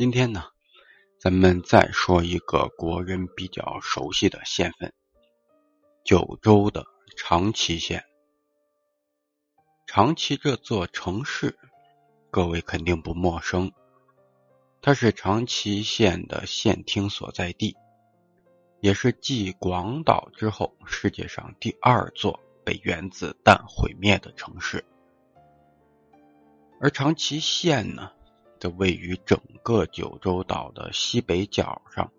今天呢，咱们再说一个国人比较熟悉的县份——九州的长崎县。长崎这座城市，各位肯定不陌生，它是长崎县的县厅所在地，也是继广岛之后世界上第二座被原子弹毁灭的城市。而长崎县呢？的位于整个九州岛的西北角上，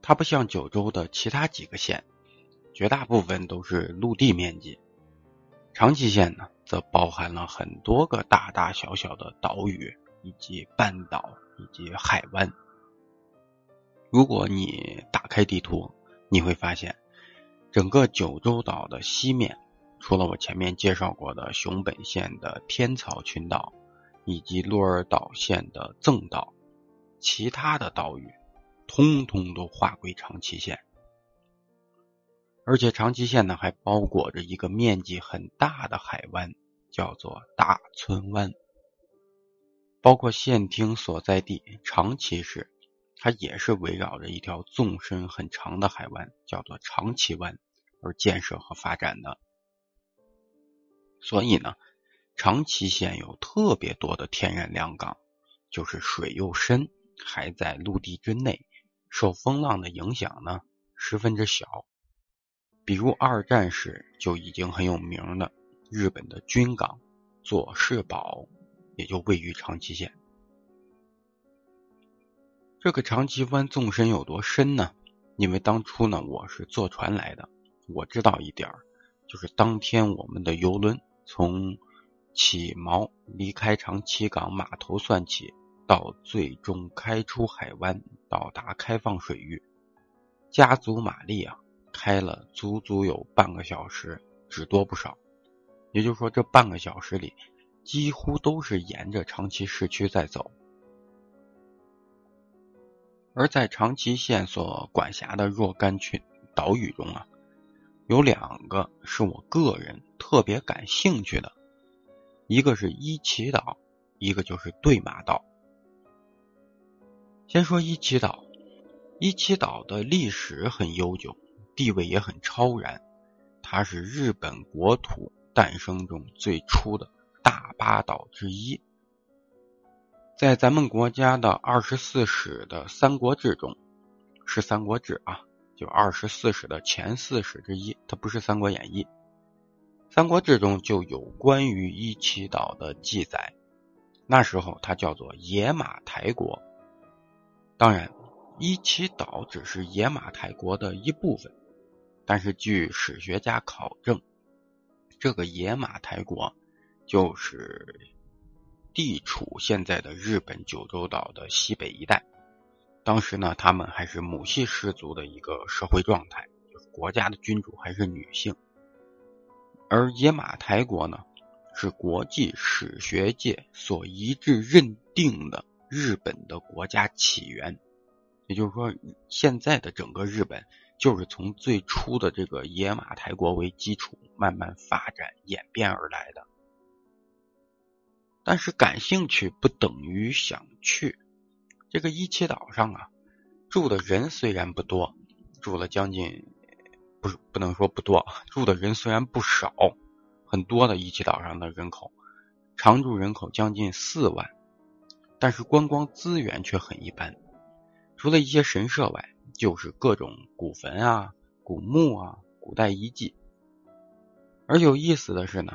它不像九州的其他几个县，绝大部分都是陆地面积。长崎县呢，则包含了很多个大大小小的岛屿，以及半岛以及海湾。如果你打开地图，你会发现，整个九州岛的西面，除了我前面介绍过的熊本县的天草群岛。以及鹿儿岛县的赠岛，其他的岛屿通通都划归长崎县。而且长崎县呢，还包裹着一个面积很大的海湾，叫做大村湾。包括县厅所在地长崎市，它也是围绕着一条纵深很长的海湾，叫做长崎湾而建设和发展的。所以呢。长崎县有特别多的天然良港，就是水又深，还在陆地之内，受风浪的影响呢十分之小。比如二战时就已经很有名的日本的军港佐世保，也就位于长崎县。这个长崎湾纵深有多深呢？因为当初呢我是坐船来的，我知道一点，就是当天我们的游轮从。起锚离开长崎港码头算起，到最终开出海湾，到达开放水域，加足马力啊，开了足足有半个小时，只多不少。也就是说，这半个小时里，几乎都是沿着长崎市区在走。而在长崎县所管辖的若干群岛屿中啊，有两个是我个人特别感兴趣的。一个是伊奇岛，一个就是对马岛。先说伊奇岛，伊奇岛的历史很悠久，地位也很超然。它是日本国土诞生中最初的大八岛之一，在咱们国家的二十四史的《三国志》中，是《三国志》啊，就二十四史的前四史之一，它不是《三国演义》。《三国志》中就有关于伊奇岛的记载，那时候它叫做野马台国。当然，伊奇岛只是野马台国的一部分，但是据史学家考证，这个野马台国就是地处现在的日本九州岛的西北一带。当时呢，他们还是母系氏族的一个社会状态，就是国家的君主还是女性。而野马台国呢，是国际史学界所一致认定的日本的国家起源。也就是说，现在的整个日本就是从最初的这个野马台国为基础，慢慢发展演变而来的。但是感兴趣不等于想去。这个伊奇岛上啊，住的人虽然不多，住了将近。不不能说不多，住的人虽然不少，很多的伊奇岛上的人口，常住人口将近四万，但是观光资源却很一般，除了一些神社外，就是各种古坟啊、古墓啊、古代遗迹。而有意思的是呢，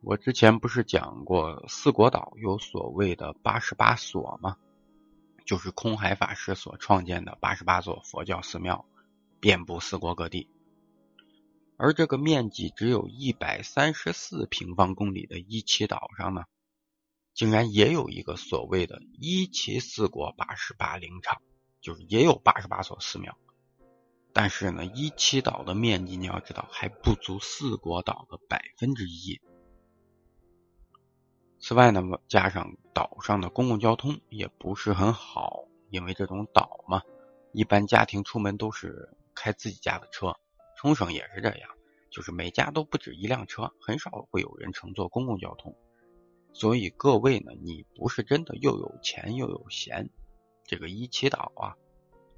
我之前不是讲过四国岛有所谓的八十八所吗？就是空海法师所创建的八十八座佛教寺庙，遍布四国各地。而这个面积只有一百三十四平方公里的伊奇岛上呢，竟然也有一个所谓的伊奇四国八十八灵场，就是也有八十八所寺庙。但是呢，伊奇岛的面积你要知道还不足四国岛的百分之一。此外呢，加上岛上的公共交通也不是很好，因为这种岛嘛，一般家庭出门都是开自己家的车。冲绳也是这样，就是每家都不止一辆车，很少会有人乘坐公共交通。所以各位呢，你不是真的又有钱又有闲，这个伊奇岛啊，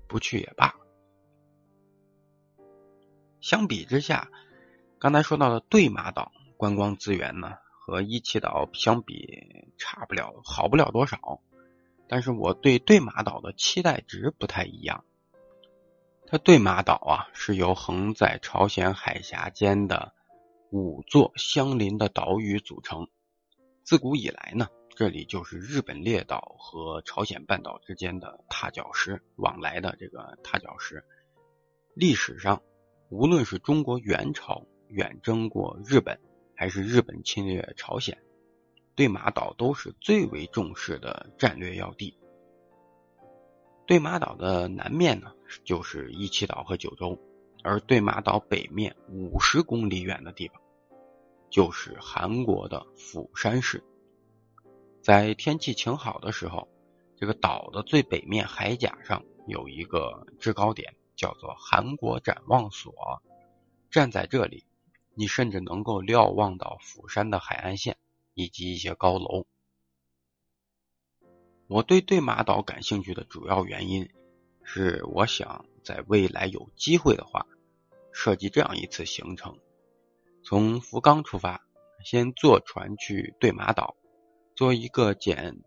不去也罢。相比之下，刚才说到的对马岛观光资源呢，和伊奇岛相比差不了，好不了多少。但是我对对马岛的期待值不太一样。它对马岛啊，是由横在朝鲜海峡间的五座相邻的岛屿组成。自古以来呢，这里就是日本列岛和朝鲜半岛之间的踏脚石，往来的这个踏脚石。历史上。无论是中国元朝远征过日本，还是日本侵略朝鲜，对马岛都是最为重视的战略要地。对马岛的南面呢，就是伊气岛和九州，而对马岛北面五十公里远的地方，就是韩国的釜山市。在天气晴好的时候，这个岛的最北面海甲上有一个制高点。叫做韩国展望所，站在这里，你甚至能够瞭望到釜山的海岸线以及一些高楼。我对对马岛感兴趣的主要原因是，我想在未来有机会的话，设计这样一次行程：从福冈出发，先坐船去对马岛，做一个简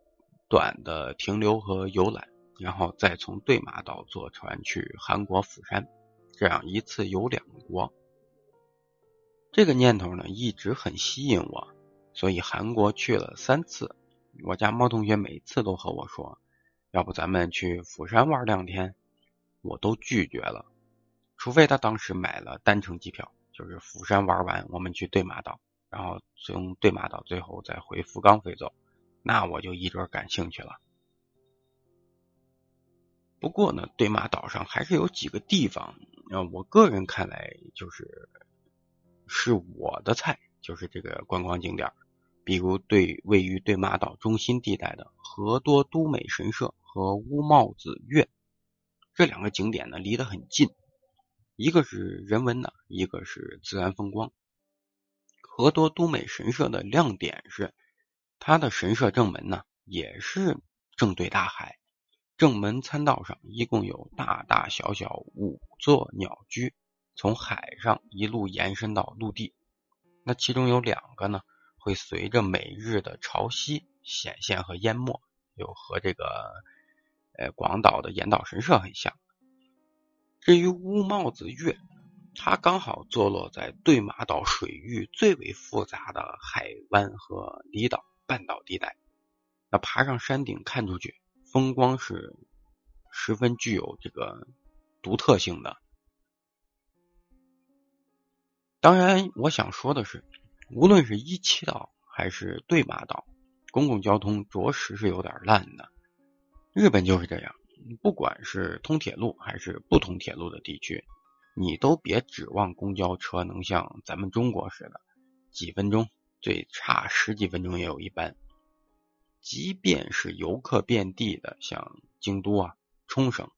短的停留和游览。然后再从对马岛坐船去韩国釜山，这样一次游两国。这个念头呢一直很吸引我，所以韩国去了三次。我家猫同学每次都和我说：“要不咱们去釜山玩两天？”我都拒绝了，除非他当时买了单程机票，就是釜山玩完我们去对马岛，然后从对马岛最后再回福冈飞走，那我就一准感兴趣了。不过呢，对马岛上还是有几个地方，呃，我个人看来就是是我的菜，就是这个观光景点，比如对位于对马岛中心地带的河多都美神社和乌帽子岳这两个景点呢，离得很近，一个是人文的，一个是自然风光。河多都美神社的亮点是它的神社正门呢，也是正对大海。正门参道上一共有大大小小五座鸟居，从海上一路延伸到陆地。那其中有两个呢，会随着每日的潮汐显现和淹没，有和这个呃广岛的岩岛神社很像。至于乌帽子月，它刚好坐落在对马岛水域最为复杂的海湾和离岛半岛地带。那爬上山顶看出去。风光是十分具有这个独特性的。当然，我想说的是，无论是一七岛还是对马岛，公共交通着实是有点烂的。日本就是这样，不管是通铁路还是不通铁路的地区，你都别指望公交车能像咱们中国似的，几分钟，最差十几分钟也有一班。即便是游客遍地的，像京都啊、冲绳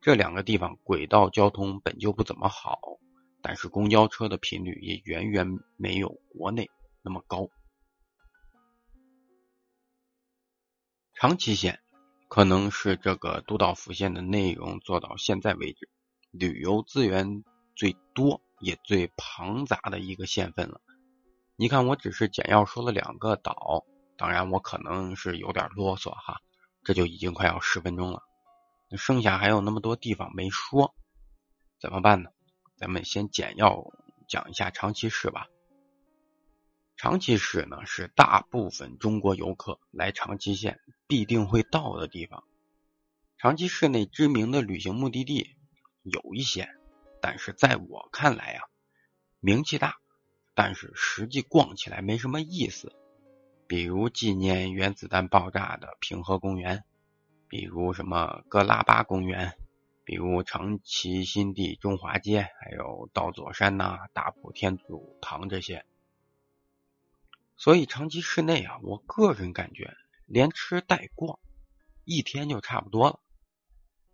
这两个地方，轨道交通本就不怎么好，但是公交车的频率也远远没有国内那么高。长崎县可能是这个都道府县的内容做到现在为止旅游资源最多也最庞杂的一个县份了。你看，我只是简要说了两个岛。当然，我可能是有点啰嗦哈，这就已经快要十分钟了，剩下还有那么多地方没说，怎么办呢？咱们先简要讲一下长崎市吧。长崎市呢是大部分中国游客来长崎县必定会到的地方。长崎市内知名的旅行目的地有一些，但是在我看来啊，名气大，但是实际逛起来没什么意思。比如纪念原子弹爆炸的平和公园，比如什么格拉巴公园，比如长崎新地中华街，还有道佐山呐、大埔天主堂这些。所以长崎市内啊，我个人感觉连吃带逛一天就差不多了。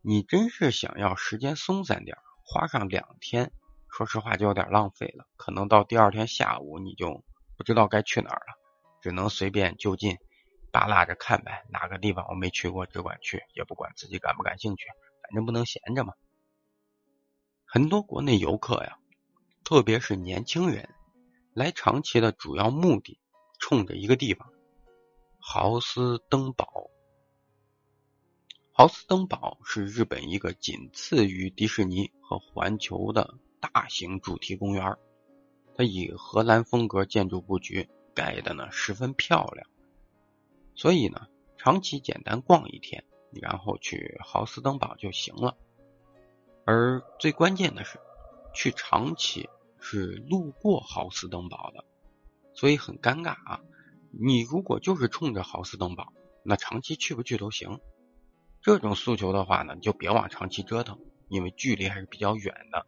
你真是想要时间松散点，花上两天，说实话就有点浪费了。可能到第二天下午你就不知道该去哪儿了。只能随便就近，扒拉着看呗，哪个地方我没去过，只管去，也不管自己感不感兴趣，反正不能闲着嘛。很多国内游客呀，特别是年轻人，来长崎的主要目的，冲着一个地方——豪斯登堡。豪斯登堡是日本一个仅次于迪士尼和环球的大型主题公园，它以荷兰风格建筑布局，盖的呢十分漂亮。所以呢，长期简单逛一天，然后去豪斯登堡就行了。而最关键的是，去长崎是路过豪斯登堡的，所以很尴尬啊！你如果就是冲着豪斯登堡，那长期去不去都行。这种诉求的话呢，就别往长崎折腾，因为距离还是比较远的。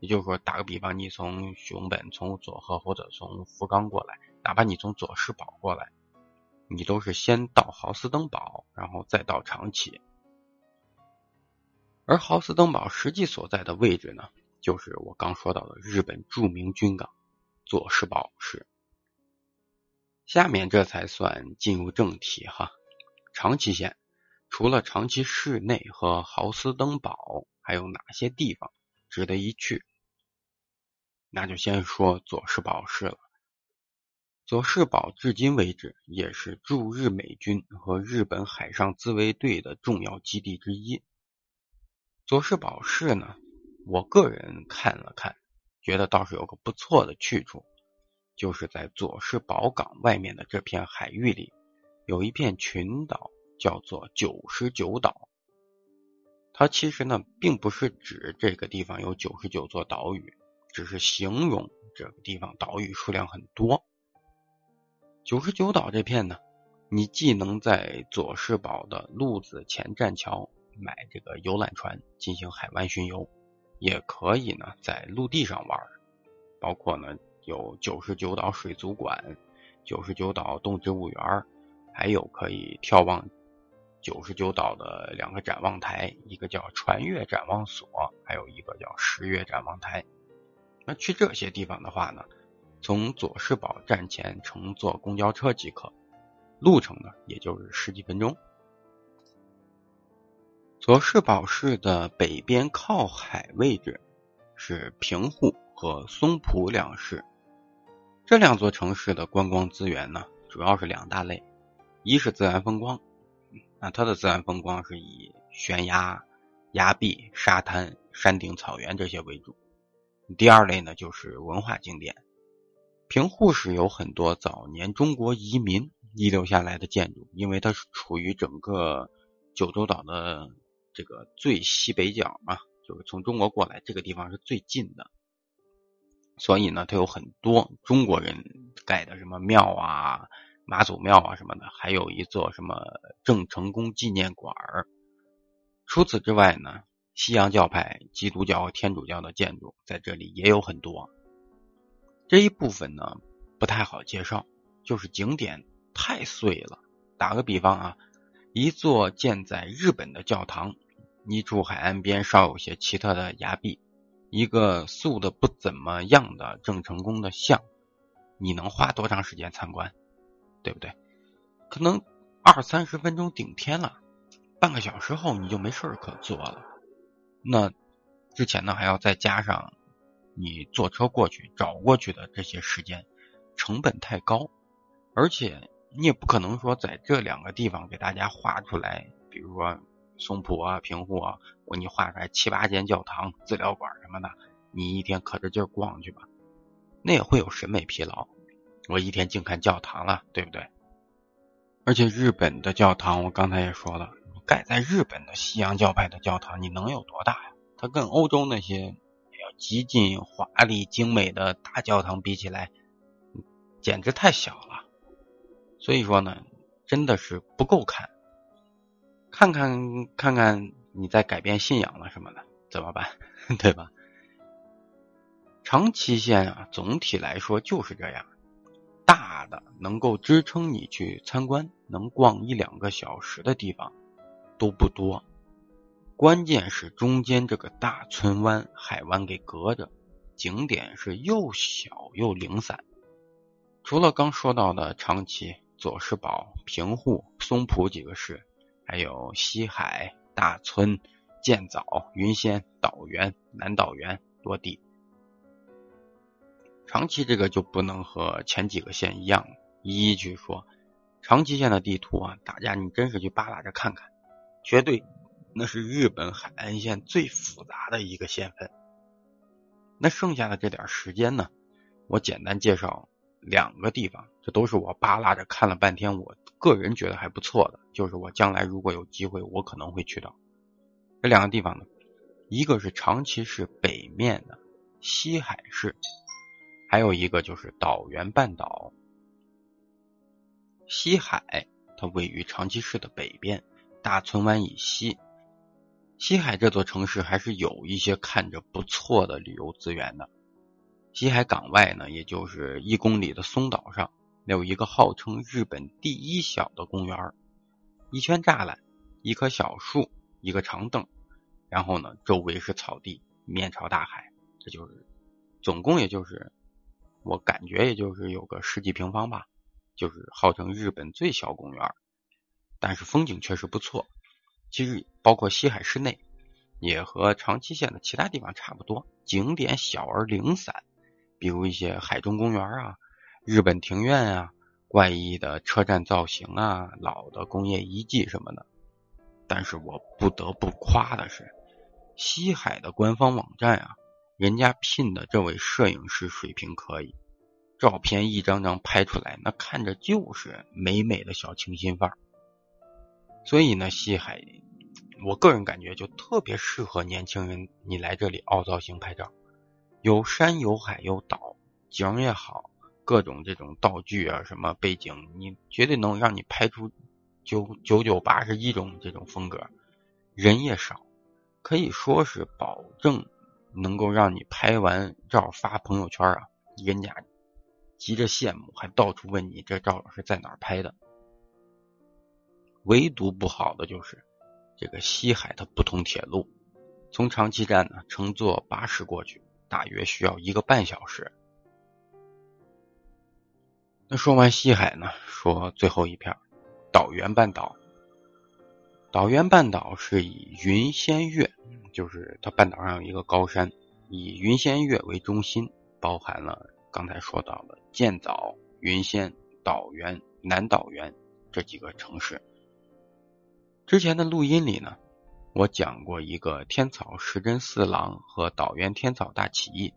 也就是说，打个比方，你从熊本、从佐贺或者从福冈过来，哪怕你从佐世保过来，你都是先到豪斯登堡，然后再到长崎。而豪斯登堡实际所在的位置呢，就是我刚说到的日本著名军港佐世保市。下面这才算进入正题哈。长崎县除了长崎市内和豪斯登堡，还有哪些地方值得一去？那就先说佐世保市了。佐世保至今为止也是驻日美军和日本海上自卫队的重要基地之一。佐世保市呢，我个人看了看，觉得倒是有个不错的去处，就是在佐世保港外面的这片海域里，有一片群岛，叫做九十九岛。它其实呢，并不是指这个地方有九十九座岛屿，只是形容这个地方岛屿数量很多。九十九岛这片呢，你既能在佐世保的鹿子前栈桥。买这个游览船进行海湾巡游，也可以呢在陆地上玩，包括呢有九十九岛水族馆、九十九岛动植物园，还有可以眺望九十九岛的两个展望台，一个叫船越展望所，还有一个叫十月展望台。那去这些地方的话呢，从佐世保站前乘坐公交车即可，路程呢也就是十几分钟。佐世保市的北边靠海位置是平户和松浦两市，这两座城市的观光资源呢，主要是两大类，一是自然风光，那它的自然风光是以悬崖、崖壁、沙滩、山顶草原这些为主；第二类呢，就是文化景点。平户市有很多早年中国移民遗留下来的建筑，因为它是处于整个九州岛的。这个最西北角嘛，就是从中国过来，这个地方是最近的，所以呢，它有很多中国人盖的什么庙啊、妈祖庙啊什么的，还有一座什么郑成功纪念馆。除此之外呢，西洋教派、基督教天主教的建筑在这里也有很多。这一部分呢不太好介绍，就是景点太碎了。打个比方啊。一座建在日本的教堂，一处海岸边稍有些奇特的崖壁，一个塑的不怎么样的郑成功的像，你能花多长时间参观？对不对？可能二三十分钟顶天了，半个小时后你就没事可做了。那之前呢还要再加上你坐车过去找过去的这些时间，成本太高，而且。你也不可能说在这两个地方给大家画出来，比如说松浦啊、平户啊，我给你画出来七八间教堂、资料馆什么的，你一天可着劲儿逛去吧，那也会有审美疲劳。我一天净看教堂了，对不对？而且日本的教堂，我刚才也说了，盖在日本的西洋教派的教堂，你能有多大呀？它跟欧洲那些极尽华丽精美的大教堂比起来，简直太小了。所以说呢，真的是不够看，看看看看，你在改变信仰了什么的，怎么办？对吧？长期县啊，总体来说就是这样，大的能够支撑你去参观，能逛一两个小时的地方都不多，关键是中间这个大村湾海湾给隔着，景点是又小又零散，除了刚说到的长崎。佐世保、平户、松浦几个市，还有西海、大村、建早、云仙、岛原、南岛原多地。长崎这个就不能和前几个县一样一一去说。长崎县的地图啊，大家你真是去扒拉着看看，绝对那是日本海岸线最复杂的一个县份。那剩下的这点时间呢，我简单介绍。两个地方，这都是我扒拉着看了半天，我个人觉得还不错的，就是我将来如果有机会，我可能会去到这两个地方呢。一个是长崎市北面的西海市，还有一个就是岛原半岛。西海它位于长崎市的北边，大村湾以西。西海这座城市还是有一些看着不错的旅游资源的。西海港外呢，也就是一公里的松岛上，有一个号称日本第一小的公园一圈栅栏，一棵小树，一个长凳，然后呢，周围是草地，面朝大海，这就是总共也就是我感觉也就是有个十几平方吧，就是号称日本最小公园但是风景确实不错。其实包括西海市内，也和长崎县的其他地方差不多，景点小而零散。比如一些海中公园啊、日本庭院啊、怪异的车站造型啊、老的工业遗迹什么的。但是我不得不夸的是，西海的官方网站啊，人家聘的这位摄影师水平可以，照片一张张拍出来，那看着就是美美的小清新范儿。所以呢，西海，我个人感觉就特别适合年轻人，你来这里凹造型拍照。有山有海有岛，景也好，各种这种道具啊，什么背景，你绝对能让你拍出九九九八十一种这种风格。人也少，可以说是保证能够让你拍完照发朋友圈啊，人家急着羡慕，还到处问你这照是在哪儿拍的。唯独不好的就是这个西海它不通铁路，从长崎站呢乘坐巴士过去。大约需要一个半小时。那说完西海呢？说最后一片岛原半岛。岛原半岛是以云仙岳，就是它半岛上有一个高山，以云仙岳为中心，包含了刚才说到的建早、云仙、岛原、南岛原这几个城市。之前的录音里呢。我讲过一个天草石真四郎和岛原天草大起义，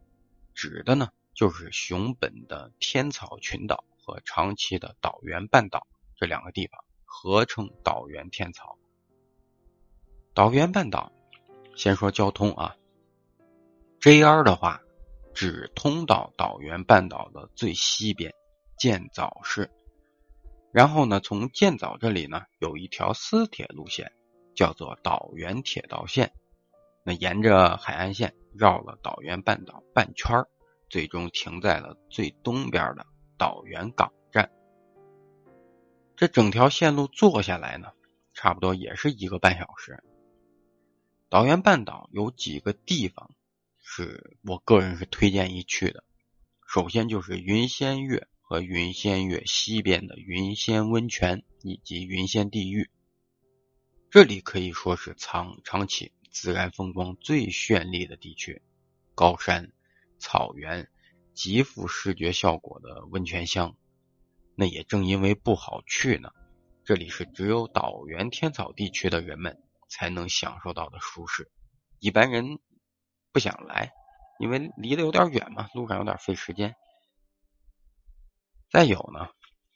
指的呢就是熊本的天草群岛和长崎的岛原半岛这两个地方合称岛原天草。岛原半岛，先说交通啊，JR 的话只通到岛原半岛的最西边建早市，然后呢从建早这里呢有一条私铁路线。叫做岛原铁道线，那沿着海岸线绕了岛原半岛半圈最终停在了最东边的岛原港站。这整条线路坐下来呢，差不多也是一个半小时。岛原半岛有几个地方是我个人是推荐一去的，首先就是云仙岳和云仙岳西边的云仙温泉以及云仙地狱。这里可以说是长长崎自然风光最绚丽的地区，高山、草原，极富视觉效果的温泉乡。那也正因为不好去呢，这里是只有岛原天草地区的人们才能享受到的舒适，一般人不想来，因为离得有点远嘛，路上有点费时间。再有呢，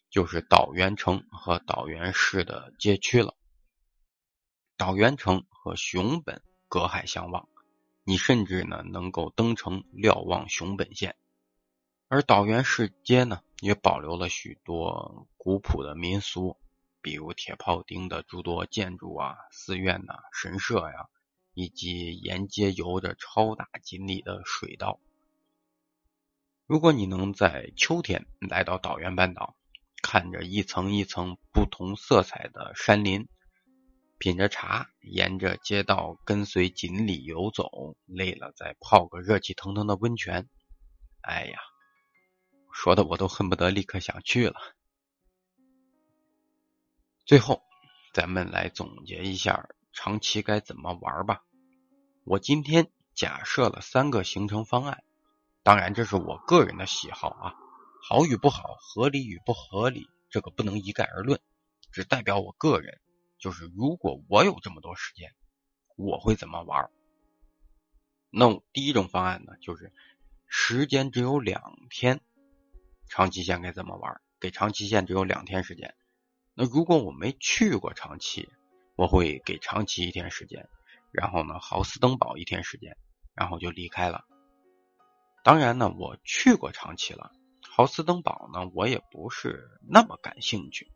就是岛原城和岛原市的街区了。岛原城和熊本隔海相望，你甚至呢能够登城瞭望熊本县。而岛原市街呢也保留了许多古朴的民俗，比如铁炮町的诸多建筑啊、寺院呐、神社呀，以及沿街游着超大锦鲤的水道。如果你能在秋天来到岛原半岛，看着一层一层不同色彩的山林。品着茶，沿着街道跟随锦鲤游走，累了再泡个热气腾腾的温泉。哎呀，说的我都恨不得立刻想去了。最后，咱们来总结一下长期该怎么玩吧。我今天假设了三个行程方案，当然这是我个人的喜好啊，好与不好，合理与不合理，这个不能一概而论，只代表我个人。就是如果我有这么多时间，我会怎么玩？那第一种方案呢，就是时间只有两天，长期线该怎么玩？给长期线只有两天时间。那如果我没去过长期，我会给长期一天时间，然后呢，豪斯登堡一天时间，然后就离开了。当然呢，我去过长崎了，豪斯登堡呢，我也不是那么感兴趣。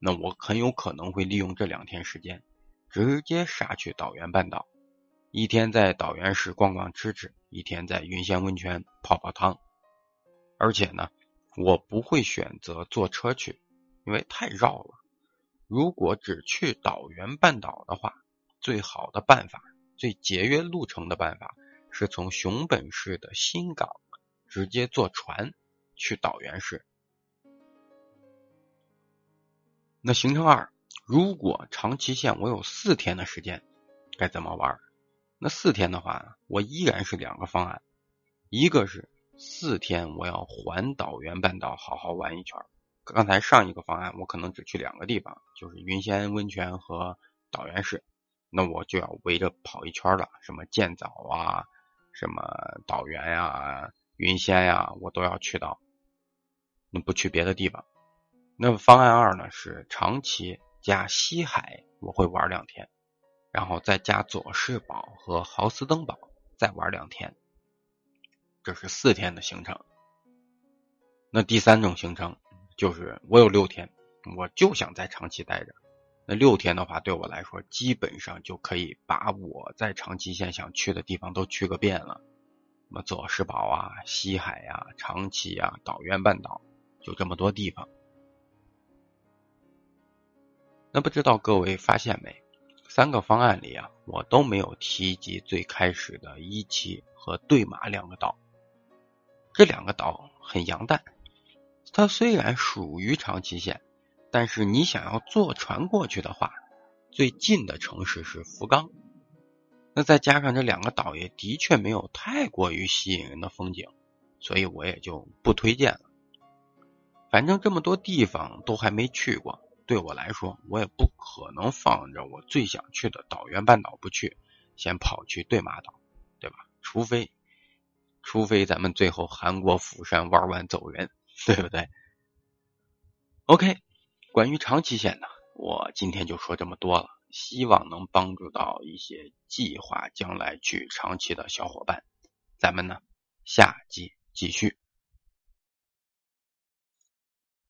那我很有可能会利用这两天时间，直接杀去岛原半岛，一天在岛原市逛逛吃吃，一天在云仙温泉泡泡汤。而且呢，我不会选择坐车去，因为太绕了。如果只去岛原半岛的话，最好的办法、最节约路程的办法，是从熊本市的新港直接坐船去岛原市。那行程二，如果长期线我有四天的时间，该怎么玩？那四天的话，我依然是两个方案，一个是四天我要环岛原半岛好好玩一圈。刚才上一个方案我可能只去两个地方，就是云仙温泉和岛原市，那我就要围着跑一圈了，什么建早啊，什么岛原呀、云仙呀，我都要去到，那不去别的地方。那么方案二呢是长崎加西海，我会玩两天，然后再加佐世保和豪斯登堡，再玩两天，这是四天的行程。那第三种行程就是我有六天，我就想在长崎待着。那六天的话，对我来说基本上就可以把我在长崎县想去的地方都去个遍了。什么佐世保啊、西海呀、长崎啊、岛原半岛，就这么多地方。那不知道各位发现没？三个方案里啊，我都没有提及最开始的一期和对马两个岛。这两个岛很洋淡，它虽然属于长崎县，但是你想要坐船过去的话，最近的城市是福冈。那再加上这两个岛也的确没有太过于吸引人的风景，所以我也就不推荐了。反正这么多地方都还没去过。对我来说，我也不可能放着我最想去的岛原半岛不去，先跑去对马岛，对吧？除非，除非咱们最后韩国釜山玩完走人，对不对？OK，关于长期险呢，我今天就说这么多了，希望能帮助到一些计划将来去长期的小伙伴。咱们呢，下集继续。